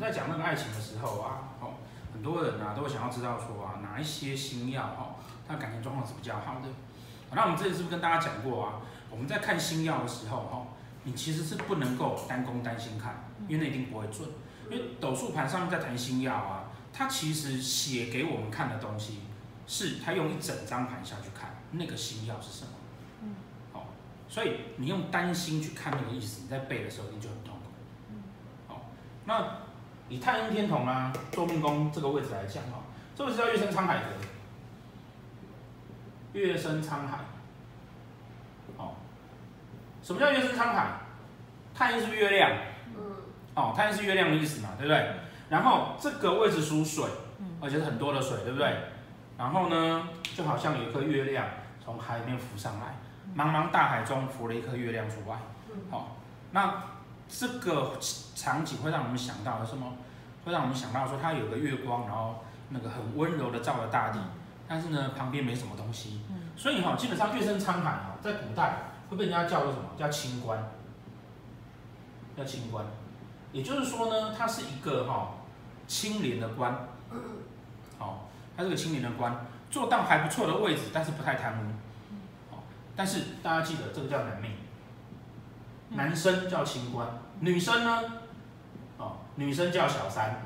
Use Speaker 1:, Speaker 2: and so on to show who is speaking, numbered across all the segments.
Speaker 1: 在讲那个爱情的时候啊，哦，很多人啊都会想要知道说啊，哪一些星耀哦，他感情状况是比较好的。那我们之前是不是跟大家讲过啊？我们在看星耀的时候哈，你其实是不能够单攻单星看，因为那一定不会准。因为斗数盘上面在谈星耀啊，它其实写给我们看的东西，是它用一整张盘下去看那个星耀是什么。嗯。好，所以你用单星去看那个意思，你在背的时候你就很痛苦。嗯。好，那以太阴天同啊，坐命宫这个位置来讲哈，这个是叫月升沧海格。月升沧海。哦。什么叫月升沧海？太阴是月亮。哦，太阴是月亮的意思嘛，对不对？然后这个位置属水，而且是很多的水，对不对？然后呢，就好像有一颗月亮从海里面浮上来，茫茫大海中浮了一颗月亮出来。好、哦，那这个场景会让我们想到什么？会让我们想到说，它有个月光，然后那个很温柔的照着大地，但是呢，旁边没什么东西。所以哈、哦，基本上月升沧海哈，在古代会被人家叫做什么？叫清官，叫清官。也就是说呢，他是一个哈、哦、清廉的官，好、哦，他是个清廉的官，做到还不错的位置，但是不太贪污，但是大家记得这个叫男命，男生叫清官，女生呢，哦，女生叫小三，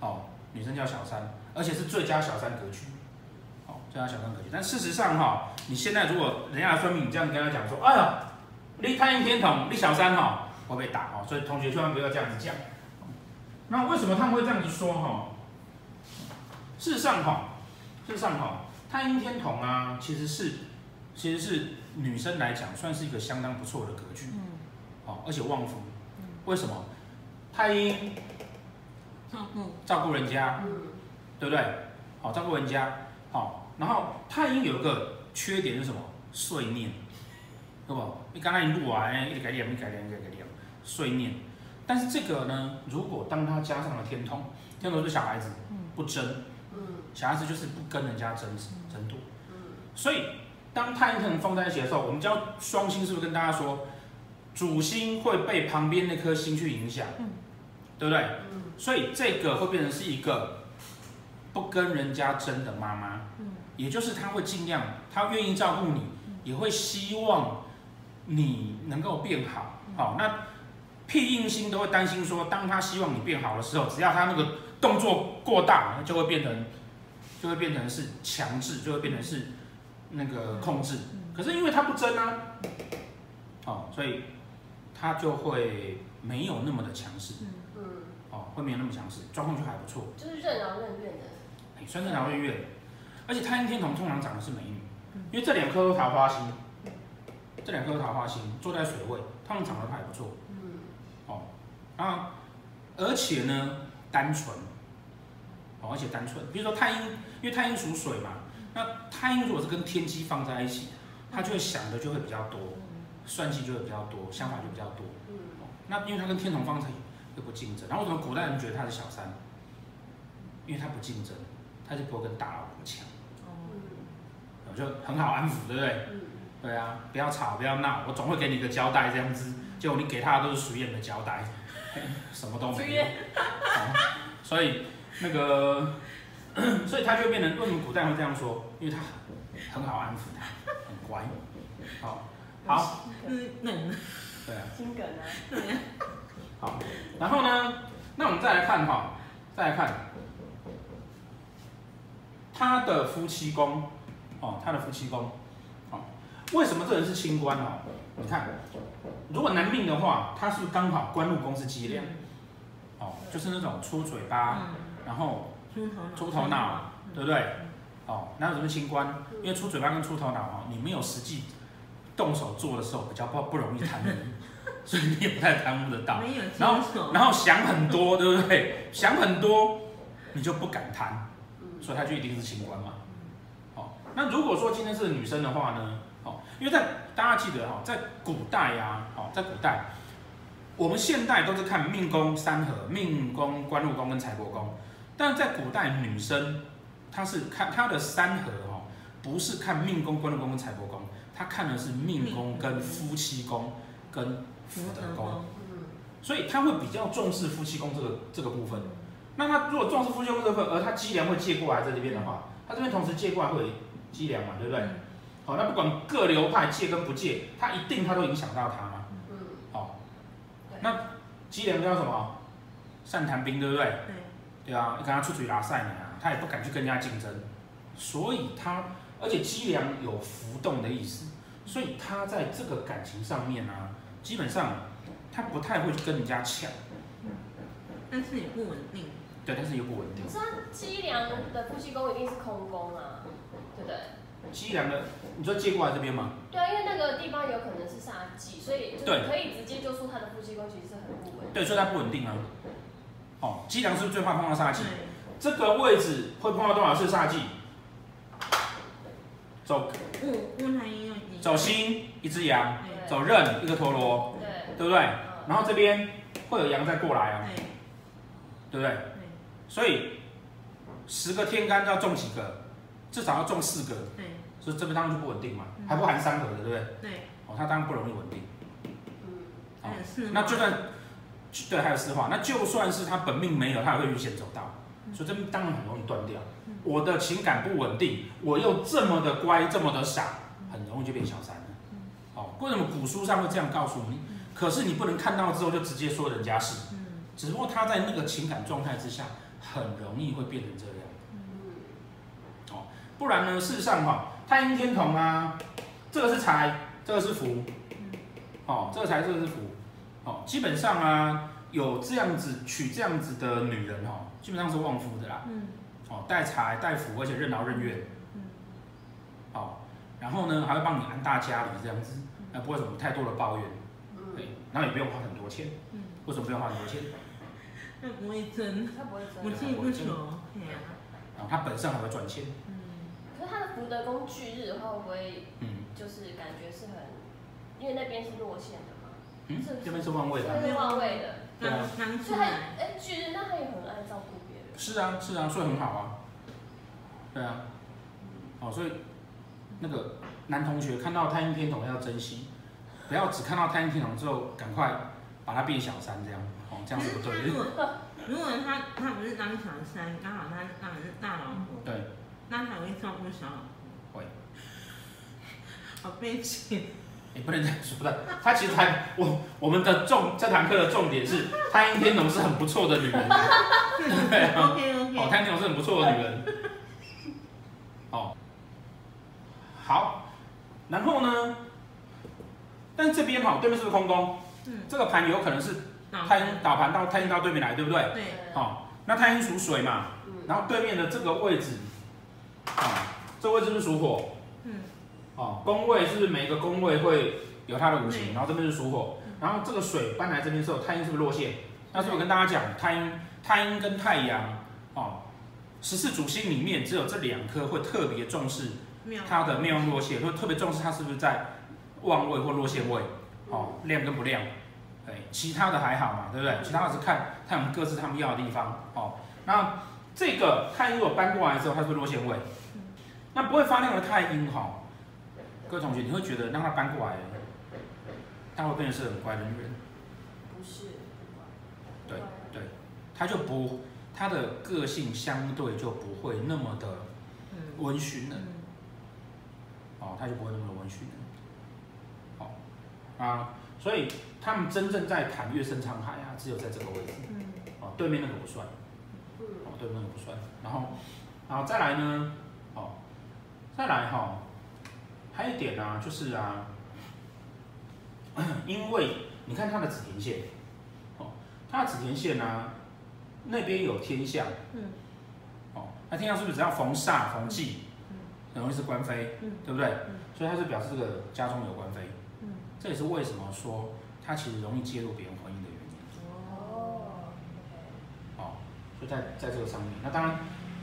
Speaker 1: 哦，女生叫小三，而且是最佳小三格局，哦，最佳小三格局，但事实上哈、哦，你现在如果人家来算命，你这样跟他讲说，哎呀，你太阴天同，你小三哈、哦。会被打哦，所以同学千万不要这样子讲。那为什么他们会这样子说哈？事实上哈，事实上哈，太阴天同啊，其实是其实是女生来讲算是一个相当不错的格局，哦，而且旺夫。为什么？太阴，照顾人家，对不对？好，照顾人家，好。然后太阴有一个缺点是什么？碎念，对不？你刚才一录完，一直改念，一直改念，一直改念。碎念，但是这个呢，如果当他加上了天通，天通是小孩子，不争，小孩子就是不跟人家争争夺，所以当太阴天同放在一起的时候，我们叫双星，是不是跟大家说，主星会被旁边那颗星去影响，对不对？所以这个会变成是一个不跟人家争的妈妈，也就是他会尽量，他愿意照顾你，也会希望你能够变好，好那。屁硬星都会担心说，当他希望你变好的时候，只要他那个动作过大，就会变成，就会变成是强制，就会变成是那个控制。可是因为他不争啊，哦，所以他就会没有那么的强势，嗯，哦，会没有那么强势，状况就还不错，
Speaker 2: 就是任劳任怨的，
Speaker 1: 哎，算任劳任怨。而且太阴天同通常长的是美女，因为这两颗都桃花星，这两颗都桃花星坐在水位，他们长得还不错。哦。啊，而且呢，单纯，哦，而且单纯。比如说太阴，因为太阴属水嘛，那太阴如果是跟天机放在一起，他就会想的就会比较多，算计就会比较多，想法就比较多。哦，那因为他跟天同放在一起又不竞争，然后为什么古代人觉得他是小三？因为他不竞争，他就不会跟大老婆抢。哦，就很好安抚，对不对？对啊，不要吵，不要闹，我总会给你个交代这样子。结果你给他的都是属于的交代。什么都没有，哦、所以那个，所以他就变成为什么古代会这样说？因为他很好安抚他，很乖，好，好，
Speaker 2: 嗯，
Speaker 1: 对啊，
Speaker 2: 心梗啊，
Speaker 1: 对啊，好，然后呢，那我们再来看哈，再来看。他的夫妻宫，哦，他的夫妻宫，哦，为什么这人是清官哦？你看，如果男命的话，他是不是刚好官禄宫是机梁？哦，就是那种出嘴巴，然后出头脑，对不对？哦，哪有什么清官？因为出嘴巴跟出头脑哦，你没有实际动手做的时候，比较不不容易贪污，所以你也不太贪污得到。然后然后想很多，对不对？想很多，你就不敢贪，所以他就一定是清官嘛。哦，那如果说今天是女生的话呢？哦，因为在大家记得哈，在古代呀，哦，在古代，我们现代都是看命宫三合，命宫官禄宫跟财帛宫，但是在古代女生，她是看她的三合哦，不是看命宫官禄宫跟财帛宫，她看的是命宫跟夫妻宫跟福德宫，所以她会比较重视夫妻宫这个这个部分。那她如果重视夫妻宫这部分，而她积粮会借过来在这边的话，她这边同时借过来会有机梁嘛，对不对？好，那不管各流派借跟不借，他一定他都影响到他嘛。嗯。好，那积粮叫什么？善谈兵，对不对？对。对啊，你跟他出去拉赛呢，他也不敢去跟人家竞争，所以他而且机梁有浮动的意思，所以他在这个感情上面啊，基本上他不太会去跟人家抢。
Speaker 2: 但是也不稳定。
Speaker 1: 对，但是又不稳定。
Speaker 3: 是啊，机梁的夫妻宫一定是空宫啊，对不对？
Speaker 1: 积粮的，你说借过来这边吗？
Speaker 3: 对啊，因为那个地方有可能是煞忌，所以就可以直接就说他的夫妻宫其实是很不稳定。
Speaker 1: 对，所以它不稳定啊。哦，机梁是不是最怕碰到煞忌？这个位置会碰到多少次煞忌？走，走心一只羊，走刃一个陀螺，对，对不对？然后这边会有羊再过来啊，对不对？所以十个天干要中几个？至少要中四个。对，所以这边当然就不稳定嘛，还不含三合的，对不对？对。哦，它当然不容易稳定。那就算。对，还有四化。那就算是他本命没有，他也会遇险走到，所以这当然很容易断掉。我的情感不稳定，我又这么的乖，这么的傻，很容易就变小三了。哦，为什么古书上会这样告诉你？可是你不能看到之后就直接说人家是，只不过他在那个情感状态之下，很容易会变成这样。哦，不然呢？事实上哈，太阴天同啊，这个是财，这个是福。哦，这个财，这个是福。哦，基本上啊，有这样子娶这样子的女人哦，基本上是旺夫的啦。嗯。哦，带财带福，而且任劳任怨。嗯。哦，然后呢，还会帮你安大家里这样子，那不会什么太多的抱怨。嗯。对，然后也不用花很多钱。嗯。为什么不用花很多钱？
Speaker 2: 他不会争，他不会争。我进不求。对啊。
Speaker 1: 然后他本身还会赚钱。
Speaker 3: 嗯。可是他的福德宫巨日的话，会不会？嗯。就是感觉是很，因为那边是落陷的。
Speaker 1: 嗯，这边是旺位的，
Speaker 3: 这边是旺位的，
Speaker 1: 对啊，
Speaker 3: 所以他哎，巨人那他也很爱照顾别人。
Speaker 1: 是啊，是啊，所以很好啊。对啊，哦，所以那个男同学看到太阴天童要珍惜，不要只看到太阴天童之后赶快把他变小三这样，哦，这样子不对。
Speaker 2: 如果如果他他不是当小三，刚好他当的是大老婆，
Speaker 1: 对，
Speaker 2: 那他会照顾小老婆。会。好悲情。
Speaker 1: 你不能这样说的，他其实还我我们的重这堂课的重点是太阴天龙是很不错的女人，对啊，哦，太阴天龙是很不错的女人，哦，好，然后呢，但这边哈对面是不是空宫？嗯，这个盘有可能是太阴导盘到太阴到对面来，对不对？对，好，那太阴属水嘛，然后对面的这个位置，啊，这个位置是属火。哦，宫位是不是每一个宫位会有它的五行？然后这边是属火，然后这个水搬来这边之后，太阴是不是落陷？那是不是我跟大家讲，太阴、太阴跟太阳，哦，十四主星里面只有这两颗会特别重视它的庙旺落陷，会特别重视它是不是在旺位或落陷位，哦，亮跟不亮，哎，其他的还好嘛，对不对？其他的是看他们各自他们要的地方，哦，那这个太阴如果搬过来之后，它是不是落陷位？那不会发亮的太阴，哈。各位同学，你会觉得让他搬过来，他会变成是很乖的女人？
Speaker 3: 不是。
Speaker 1: 对对，他就不，他的个性相对就不会那么的温驯了。哦，他就不会那么的温驯了。好啊，所以他们真正在谈月升沧海啊，只有在这个位置。哦，对面那个不算。哦，对面那个不算。然后，然后再来呢？哦，再来哈。还有一点呢、啊，就是啊，因为你看它的子田线，哦，它的子田线呢、啊，那边有天象，嗯，哦，那天象是不是只要逢煞逢忌，很容易是官非，嗯，对不对？嗯，所以它是表示这个家中有官非，嗯，这也是为什么说它其实容易介入别人婚姻的原因。哦，哦，就在在这个上面，那当然，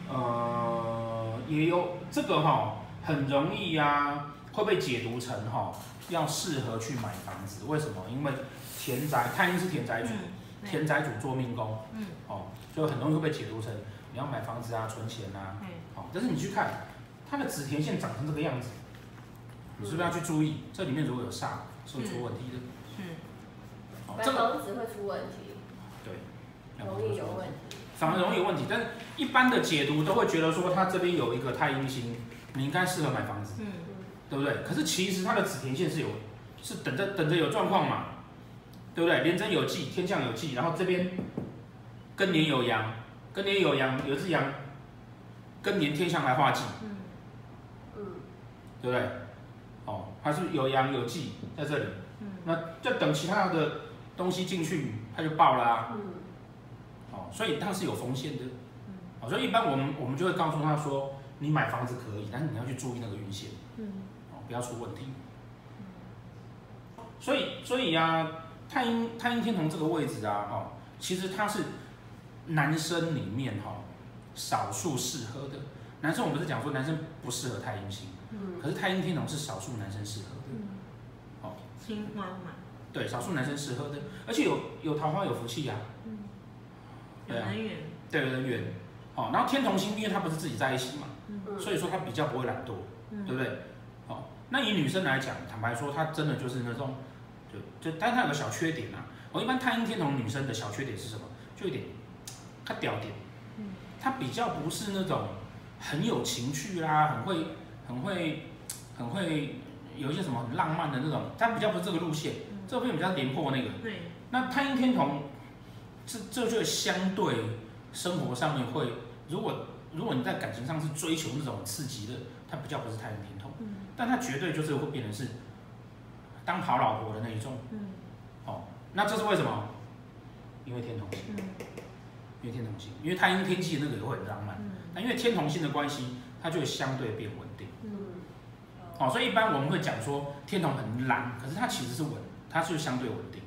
Speaker 1: 呃，也有这个哈、哦，很容易呀、啊。会被解读成哈，要适合去买房子？为什么？因为田宅，太阴是田宅主，嗯、田宅主做命宫，嗯，哦，就很容易会被解读成你要买房子啊，存钱啊，嗯，好，但是你去看它的子田线长成这个样子，你是不是要去注意？这里面如果有煞，是会出问题的，嗯，哦，
Speaker 3: 买房子会出问题，
Speaker 1: 对，
Speaker 3: 容易有问题，
Speaker 1: 反而容易有问题。但是一般的解读都会觉得说，它这边有一个太阴星，你应该适合买房子，
Speaker 2: 嗯，
Speaker 1: 对不对？可是其实它的子田线是有，是等着等着有状况嘛，对不对？廉贞有忌，天象有忌，然后这边庚年有阳，庚年有阳，有只阳，庚年天象来化忌，
Speaker 2: 嗯，
Speaker 3: 嗯，
Speaker 1: 对不对？哦，还是有阳有忌在这里，
Speaker 2: 嗯，
Speaker 1: 那就等其他的东西进去，它就爆了啊。
Speaker 3: 嗯，
Speaker 1: 哦，所以它是有风险的。
Speaker 2: 嗯，
Speaker 1: 哦，所以一般我们我们就会告诉他说，你买房子可以，但是你要去注意那个运线，
Speaker 2: 嗯，
Speaker 1: 哦，不要出问题。所以所以呀、啊，太阴太阴天同这个位置啊，哦，其实它是男生里面哈、哦、少数适合的。男生我们不是讲说男生不适合太阴星，
Speaker 3: 嗯，
Speaker 1: 可是太阴天同是少数男生适合的。
Speaker 2: 嗯，
Speaker 1: 哦，
Speaker 2: 青花嘛，
Speaker 1: 对，少数男生适合的，而且有有桃花有福气呀、啊。
Speaker 2: 嗯，
Speaker 1: 对啊
Speaker 2: 人缘，
Speaker 1: 对有人缘。哦，然后天同星，因为他不是自己在一起嘛，
Speaker 2: 嗯，
Speaker 1: 所以说他比较不会懒惰，
Speaker 2: 嗯，
Speaker 1: 对不对？哦，那以女生来讲，坦白说，她真的就是那种，就就，但她有个小缺点啊。我、哦、一般太阴天同女生的小缺点是什么？就有点，她屌点，
Speaker 2: 嗯，
Speaker 1: 她比较不是那种很有情趣啦，很会很会很会有一些什么很浪漫的那种，她比较不是这个路线，
Speaker 2: 嗯
Speaker 1: 这边比较廉颇那个。
Speaker 2: 对，
Speaker 1: 那太阴天同，这这就相对生活上面会，如果如果你在感情上是追求那种刺激的，他比较不是太阴天同，
Speaker 2: 嗯，
Speaker 1: 但他绝对就是会变成是当好老婆的那一种，
Speaker 2: 嗯，
Speaker 1: 哦，那这是为什么？因为天同星，
Speaker 2: 嗯，
Speaker 1: 因为天同星，因为太阴天气那个也会很浪漫，
Speaker 2: 嗯，
Speaker 1: 那因为天同星的关系，它就会相对变稳定，
Speaker 3: 嗯，
Speaker 1: 哦，所以一般我们会讲说天同很懒，可是它其实是稳，它是相对稳定。